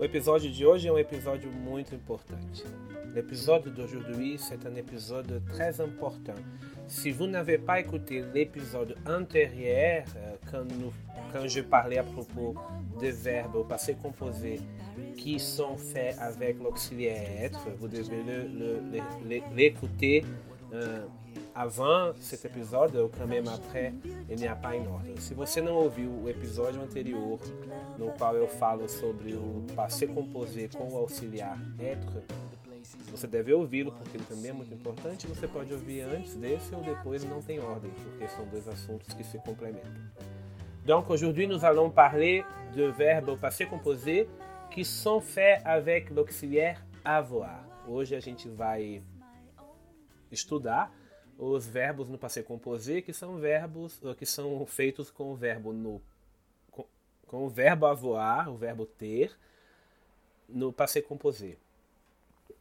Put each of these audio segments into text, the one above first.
O episódio de hoje é um episódio muito importante. L'épisode d'aujourd'hui, c'est un épisode très important. Si vous n'avez pas écouté l'épisode antérieur, euh, quand, nous, quand je parlais à propos des verbes au passé composé qui sont faits avec l'auxiliaire être, vous devez l'écouter euh, avant cet épisode ou quand même après, il n'y a pas em ordem. Se você não ouviu o episódio anterior, no qual eu falo sobre o passé composé com o auxiliar être, você deve ouvi-lo porque ele também é muito importante. Você pode ouvir antes desse ou depois, não tem ordem, porque são dois assuntos que se complementam. Donc aujourd'hui, nous allons parler de verbes au passé composé qui sont faits avec l'auxiliaire avoir. Hoje a gente vai estudar os verbos no passé composé que são verbos que são feitos com o verbo no com, com o verbo avoir, o verbo ter no passé composé.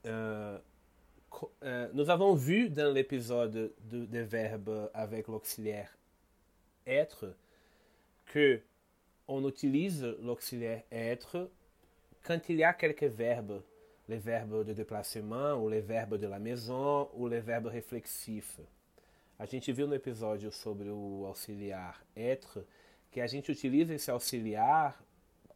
Euh, euh, nous avons vu dans l'épisode de, des verbes avec l'auxiliaire être que on utilise l'auxiliaire être quand il y a quelques verbes, les verbes de déplacement, ou les verbes de la maison, ou les verbes réflexifs. A gente viu no episódio sobre o auxiliar être que a gente utiliza esse auxiliar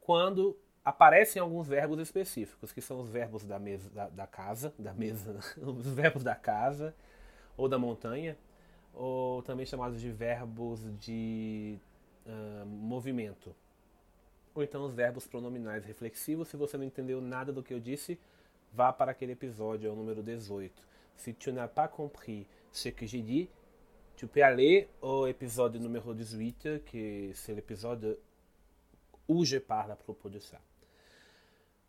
quando aparecem alguns verbos específicos, que são os verbos da mesa da, da casa, da mesa, os verbos da casa ou da montanha, ou também chamados de verbos de uh, movimento. Ou então os verbos pronominais reflexivos. Se você não entendeu nada do que eu disse, vá para aquele episódio, é o número 18. Se tu n'as pas compris ce que j'ai dit, tu peux aller au épisode numéro 18, que c'est l'épisode où je parle à propos de ça.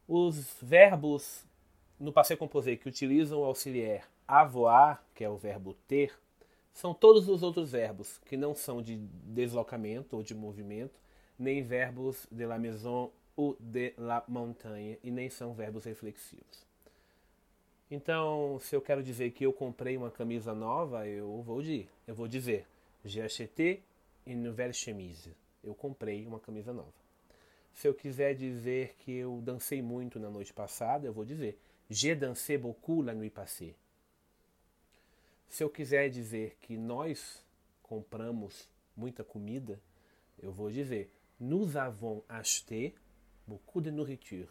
Os verbos no passé composé que utilizam o auxiliar avoir, que é o verbo ter, são todos os outros verbos que não são de deslocamento ou de movimento, nem verbos de la maison ou de la montagne, e nem são verbos reflexivos. Então, se eu quero dizer que eu comprei uma camisa nova, eu vou dizer, eu vou dizer, j'ai acheté une nouvelle chemise. Eu comprei uma camisa nova. Se eu quiser dizer que eu dancei muito na noite passada, eu vou dizer J'ai dansé beaucoup la nuit passée. Se eu quiser dizer que nós compramos muita comida, eu vou dizer Nous avons acheté beaucoup de nourriture.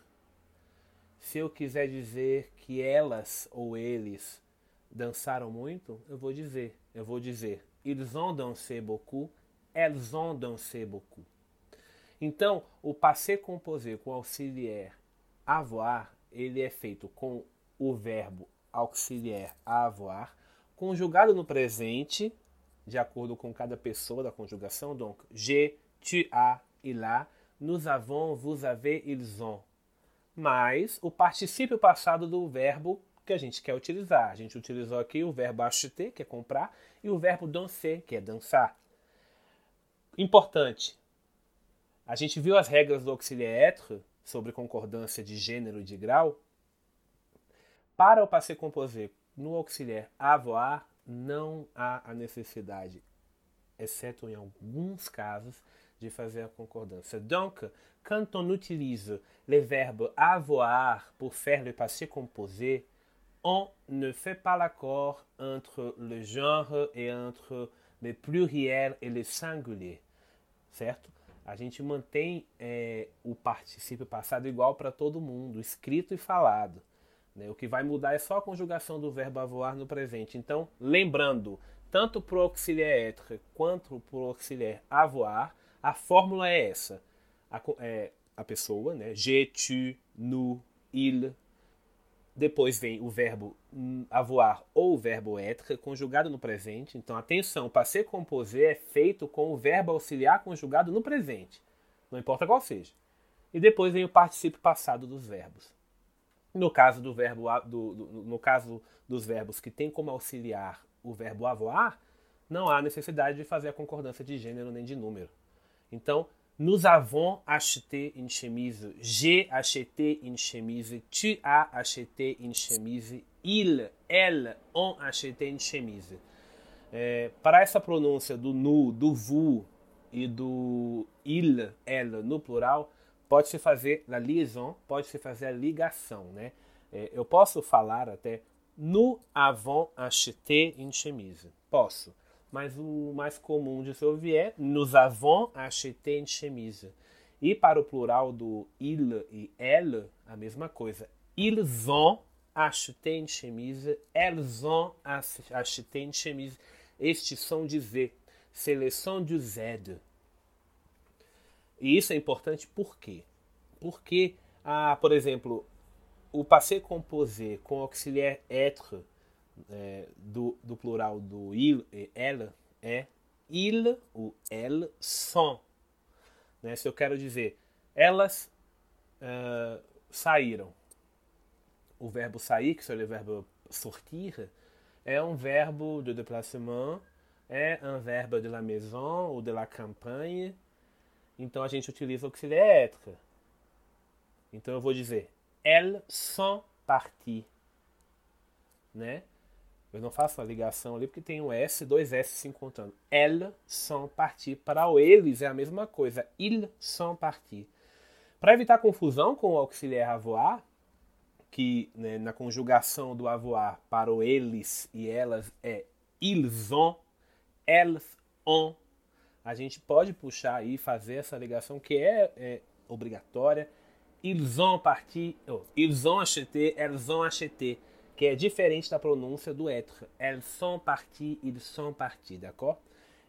Se eu quiser dizer que elas ou eles dançaram muito, eu vou dizer, eu vou dizer Ils ont dansé beaucoup, elles ont dansé beaucoup. Então, o passé composé com auxiliar avoir, ele é feito com o verbo auxiliar avoir, conjugado no presente, de acordo com cada pessoa da conjugação. Donc, j'ai, tu as, il a, nous avons, vous avez, ils ont. Mais o particípio passado do verbo que a gente quer utilizar. A gente utilizou aqui o verbo acheter, que é comprar, e o verbo danser, que é dançar. Importante, a gente viu as regras do auxiliar être sobre concordância de gênero e de grau. Para o passé composé no auxiliar avoir, não há a necessidade, exceto em alguns casos, de fazer a concordância. Donc, quand on utilise le verbe avoir pour faire le passé composé, on ne fait pas l'accord entre le genre et entre le pluriel et le singulier, certo? a gente mantém é, o particípio passado igual para todo mundo, escrito e falado. Né? O que vai mudar é só a conjugação do verbo avoir no presente. Então, lembrando, tanto para o auxiliar être quanto para o auxiliar avoir, a fórmula é essa. A, é, a pessoa, né? je, tu, nous, il, depois vem o verbo avoir ou o verbo être conjugado no presente. Então, atenção, passé composé é feito com o verbo auxiliar conjugado no presente. Não importa qual seja. E depois vem o particípio passado dos verbos. No caso do verbo do, do, no caso dos verbos que tem como auxiliar o verbo avoir, não há necessidade de fazer a concordância de gênero nem de número. Então, Nous avons acheté une chemise. J'ai acheté une chemise. Tu as acheté une chemise. Ils, elles ont acheté une chemise. É, para essa pronúncia do nu, do vous e do il, ela no plural, pode-se fazer a liaison, pode-se fazer a ligação, né? É, eu posso falar até nous avons acheté une chemise. Posso. Mas o mais comum de se ouvir é nous avons acheté une chemise. E para o plural do il e elle, a mesma coisa. Ils ont acheté une chemise. Elles ont acheté une chemise. Este som de Z. Seleção de Z. E isso é importante por quê? Porque, ah, por exemplo, o passé composé com auxiliar être é, do, do, plural do il e elle é il ou elles sont. Né? Se eu quero dizer elas uh, saíram. O verbo sair, que seria o verbo sortir, é um verbo de déplacement, é um verbo de la maison ou de la campagne. Então a gente utiliza o auxiliar être. Então eu vou dizer elles sont parties. Né? Eu não faço a ligação ali porque tem um S, dois S se encontrando. Elles sont parties. Para o eles é a mesma coisa. Ils sont partis. Para evitar confusão com o auxiliar avoir, que né, na conjugação do avoir para o eles e elas é ils ont, elles ont, a gente pode puxar e fazer essa ligação que é, é obrigatória ils ont parti, oh, ils ont acheté, elles ont acheté, que é diferente da pronúncia do être. Elles sont partis, ils sont partis, d'accord?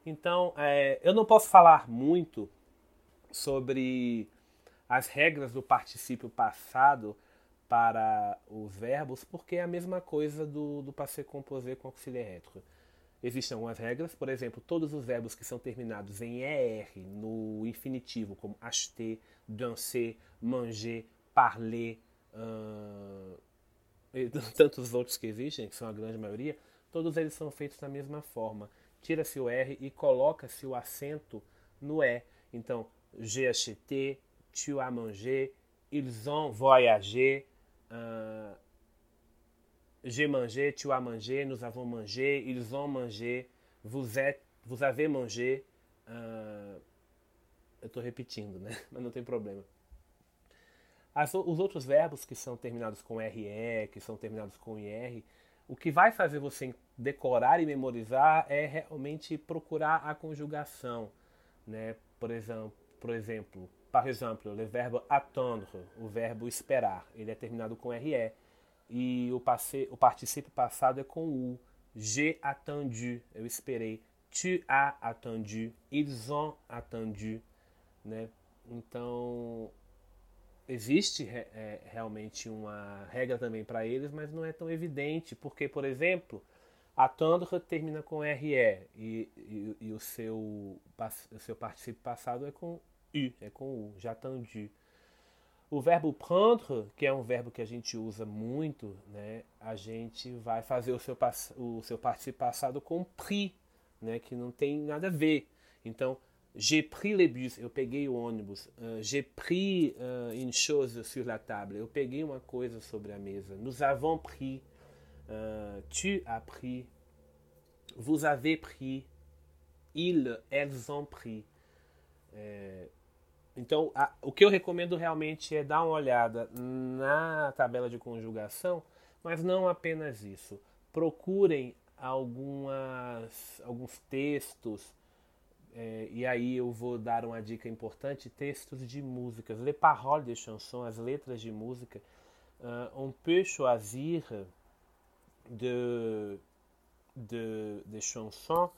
Então, é, eu não posso falar muito sobre as regras do particípio passado para os verbos, porque é a mesma coisa do, do passé composé com auxiliar être. Existem algumas regras, por exemplo, todos os verbos que são terminados em ER no infinitivo, como acheter, danser, manger, parler, uh, e tantos outros que existem, que são a grande maioria, todos eles são feitos da mesma forma. Tira-se o R e coloca-se o acento no E. Então, j'ai acheté, tu as mangé, ils ont voyagé, uh, J'ai mangé, tu as mangé, nous avons mangé, ils ont mangé, vous êtes, vous avez mangé. Uh, eu estou repetindo, né? Mas não tem problema. As, os outros verbos que são terminados com RE, que são terminados com IR, o que vai fazer você decorar e memorizar é realmente procurar a conjugação, né? Por exemplo, por exemplo, par exemple, o verbo attendre, o verbo esperar, ele é terminado com RE e o, passe, o participio passado é com o. J'ai attendu, eu esperei. Tu as attendu, ils ont attendu, né? Então existe é, realmente uma regra também para eles, mas não é tão evidente, porque, por exemplo, attendre termina com RE e, e, e o, seu, o seu participio passado é com U, é com U, já attendu. O verbo prendre, que é um verbo que a gente usa muito, né, a gente vai fazer o seu, o seu participo passado com pris, né, que não tem nada a ver. Então, j'ai pris le bus, eu peguei o ônibus. Uh, j'ai pris uh, une chose sur la table, eu peguei uma coisa sobre a mesa. Nous avons pris, uh, tu as pris, vous avez pris, ils, elles ont pris. É, então, a, o que eu recomendo realmente é dar uma olhada na tabela de conjugação, mas não apenas isso. Procurem algumas, alguns textos, é, e aí eu vou dar uma dica importante: textos de músicas, les paroles de chanson, as letras de música. Uh, on peut choisir de, de, de chansons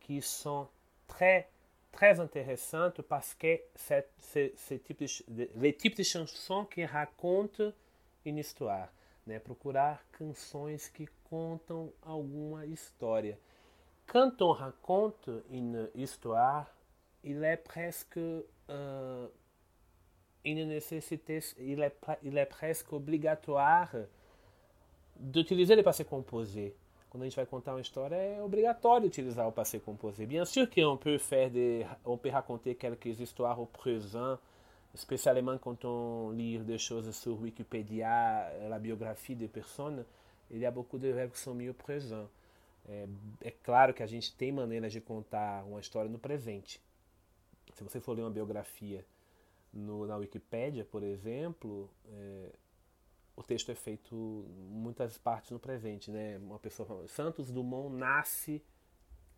qui sont très très intéressante parce que c'est ce type de, les de chansons que racontam uma história, né? Procurar canções que contam alguma história. Quand on raconte une histoire, il est presque euh, une nécessité, il est, presque obrigatoire d'utiliser le passé composé. quando a gente vai contar uma história, é obrigatório utilizar passé composé. Bien sûr qu'on peut faire on peut raconter quelques histoires au présent, spécialement quand on lit des choses sur Wikipédia, la biographie des personnes, il y a beaucoup de verbes qui sont mis au présent. É, é, claro que a gente tem maneiras de contar uma história no presente. Se você for ler uma biografia no, na Wikipédia, por exemplo, é, o texto é feito muitas partes no presente, né? Uma pessoa falando, Santos Dumont nasce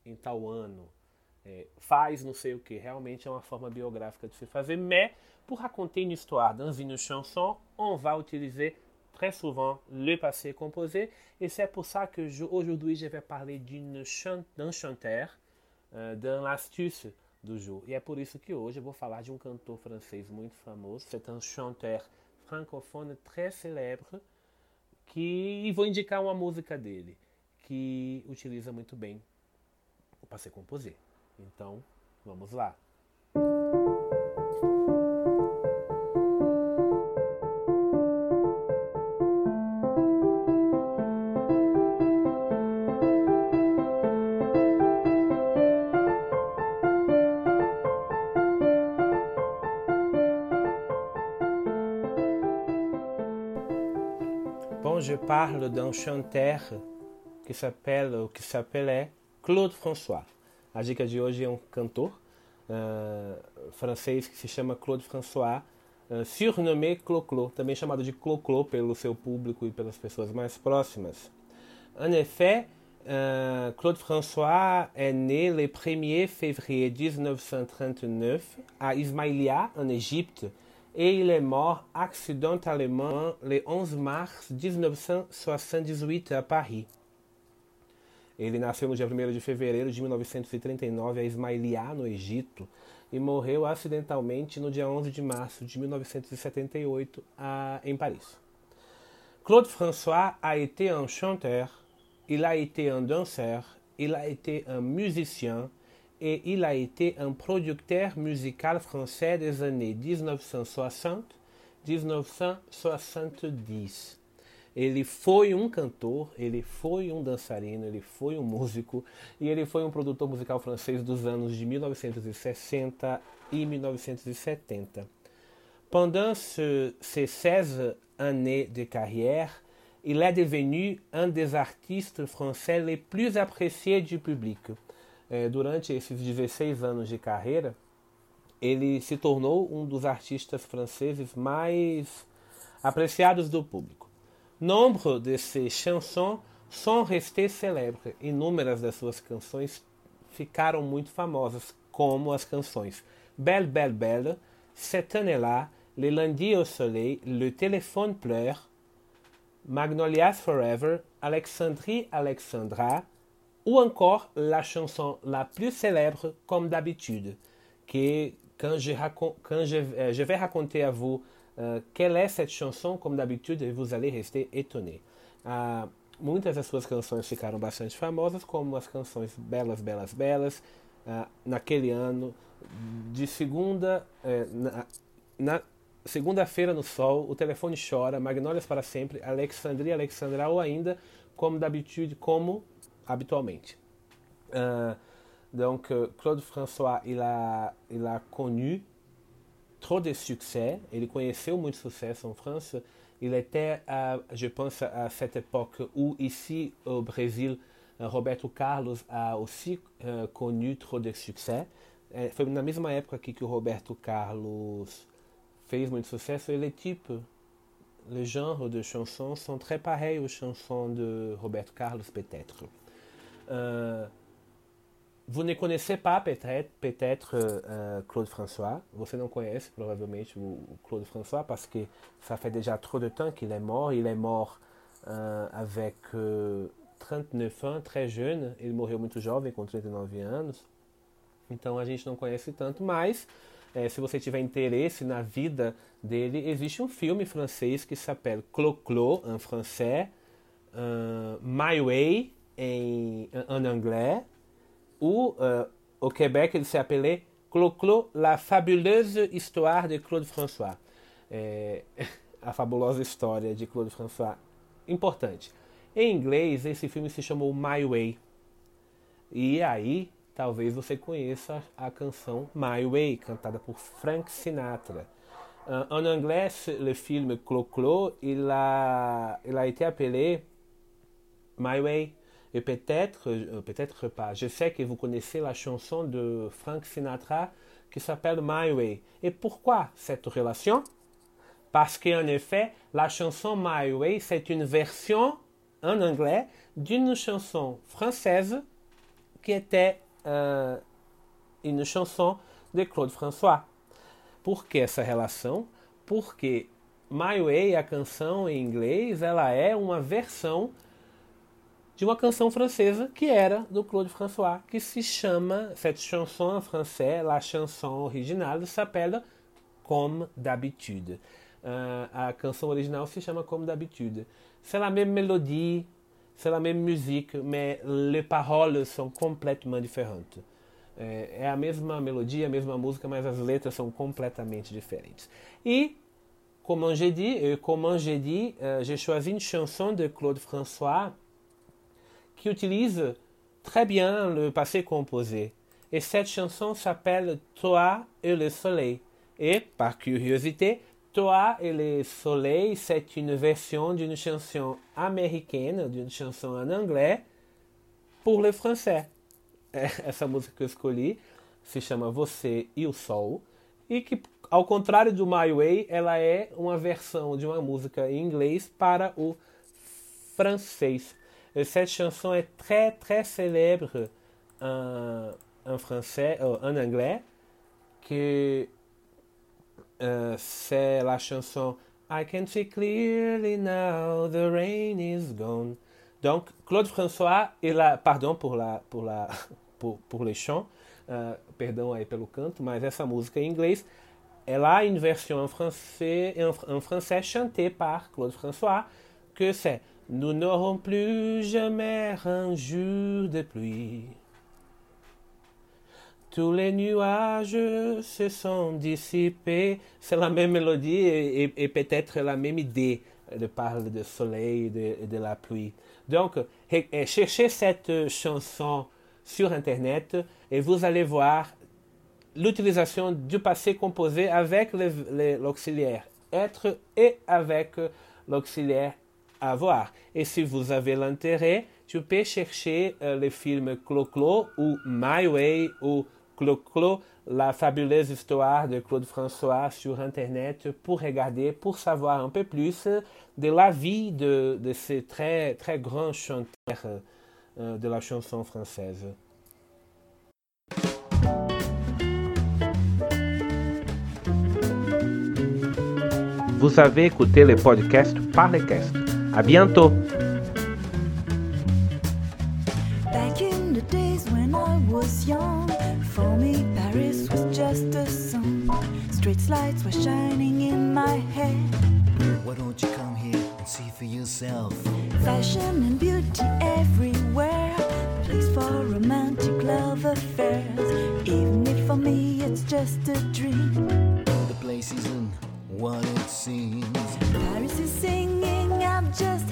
em tal ano, é, faz não sei o que. Realmente é uma forma biográfica de se fazer, mais pour raconter une histoire dans une chanson, on va utiliser très souvent le passé composé, et c'est pour ça que aujourd'hui je vais parler d'un chant, chanteur, uh, d'une astuce do jour. E é por isso que hoje eu vou falar de um cantor francês muito famoso, c'est un chanteur francophone très célèbre, que e vou indicar uma música dele, que utiliza muito bem o passé composé. Então, vamos lá. Parle d'un chanteur que s'appelle, que s'appelait Claude François. A dica de hoje é um cantor uh, francês que se chama Claude François, uh, surnommé Clo-Clo, também chamado de Clo-Clo pelo seu público e pelas pessoas mais próximas. En effet, uh, Claude François est né le 1er février 1939 à Ismailia, en Égypte, et il est mort accidentellement le 11 mars 1978 à Paris. Ele nasceu no dia 1 de fevereiro de 1939 a Ismailia, no Egito, e morreu acidentalmente no dia 11 de março de 1978 a, em Paris. Claude François a été un chanteur, il a été un danseur, il a été un musicien, et il a été un producteur musical français des années 1960-1970. Ele foi um cantor, ele foi um dançarino, ele foi um músico e ele foi um produtor musical francês dos anos de 1960 e 1970. Pendant ce, ces 16 années de carrière, il est devenu un des artistes français les plus appréciés du public. É, durante esses 16 anos de carreira, ele se tornou um dos artistas franceses mais apreciados do público. Nombre de ses chansons sont restées célèbres. Inúmeras das suas canções ficaram muito famosas, como as canções Belle, Belle, Belle, Cette année-là, Le lundi au soleil, Le téléphone pleure, Magnolias Forever, Alexandrie Alexandra, ou encore la chanson la plus célèbre, comme d'habitude, que quand, je, quand je, euh, je, vais raconter à vous uh, quelle est cette chanson, comme d'habitude, vous allez rester étonné. Uh, muitas das suas canções ficaram bastante famosas, como as canções Belas, Belas, Belas, uh, naquele ano, de segunda, eh, na, na segunda-feira no sol, o telefone chora, Magnólias para sempre, Alexandria, Alexandra, ou ainda, como d'habitude, como habitualmente. Euh, donc, euh, Claude François, il a, il a connu trop de succès, il conheceu muito sucesso en France. Il était, je pense, à cette époque où ici au Brésil, Roberto Carlos a aussi uh, connu trop de succès. Foi na mesma época aqui que o Roberto Carlos fez muito sucesso. Ele é tipo, les genres de chansons sont très pareils aux chansons de Roberto Carlos, peut-être. Euh, vous ne connaissez pas peut-être peut uh, Claude François. Você não conhece provavelmente Claude François parce que ça fait déjà trop de temps qu'il est mort. Il est mort uh, avec uh, 39 ans, très jeune. Ele morreu muito jovem, com 39 anos. Então a gente não conhece tanto, mas é, se você tiver interesse na vida dele, existe um filme francês que s'appelle Clo-Clo, em francês, My Way, em, en anglais, ou euh, au Québec, il s'appelait Clo-Clo, la fabuleuse histoire de Claude François. É, a fabulosa história de Claude François. Importante. Em inglês, esse filme se chamou My Way. E aí, talvez você conheça a canção My Way, cantada por Frank Sinatra. En anglais, le film Clo-Clo, il a, il a été appelé My Way. Et peut-être, euh, peut-être pas. Je sais que vous connaissez la chanson de Frank Sinatra qui s'appelle My Way. Et pourquoi cette relation? Parce qu'en effet, la chanson My Way, c'est une version en anglais d'une chanson française qui était euh, une chanson de Claude François. Por que essa relação? Porque My Way, a canção em inglês, ela é uma versão de uma canção francesa que era do Claude François, que se chama, cette chanson en français, la chanson originale s'appelle Comme d'habitude. Uh, a canção original se chama Comme d'habitude. C'est la même mélodie, c'est la même musique, mais les paroles sont complètement différentes. É, é a mesma melodia, a mesma música, mas as letras são completamente diferentes. E, comme j'ai dit, comme j'ai dit, uh, j'ai choisi une chanson de Claude François qui utilise très bien le passé composé. Et cette chanson s'appelle Toi et le soleil. Et, par curiosité, Toi et le soleil, c'est une version d'une chanson américaine, d'une chanson en anglais, pour les Français. Essa música que eu escolhi se chama Você e o Sol, e que, ao contrário do My Way, ela é uma versão de uma música em inglês para o francês. Cette chanson est très très célèbre en, en français, euh, en anglais, que euh, c'est la chanson I can see clearly now the rain is gone. Donc Claude François et la pardon pour la pour la pour, pour les chants, uh, perdão aí pelo canto, mas essa música em inglês, ela a une version en français en français chantée par Claude François que c'est Nous n'aurons plus jamais un jour de pluie. Tous les nuages se sont dissipés. C'est la même mélodie et, peut-être la même idée de parler du soleil et de, de, la pluie. Donc, cherchez cette chanson sur Internet et vous allez voir l'utilisation du passé composé avec l'auxiliaire être et avec l'auxiliaire avoir. Et si vous avez l'intérêt, tu peux chercher euh, le film Clo-Clo ou My Way ou Clo-Clo, la fabuleuse histoire de Claude François sur Internet pour regarder, pour savoir un peu plus de la vie de, de ces très, très grands chanteurs euh, de la chanson française. Vous avez écouté le podcast Parlecast. À bientôt. Back in the days when I was young, for me Paris was just a song. Street lights were shining in my head. Why don't you come here and see for yourself? Fashion and beauty everywhere, place for romantic love affairs. Even if for me it's just a dream. The place isn't what it seems. Paris is singing, I'm just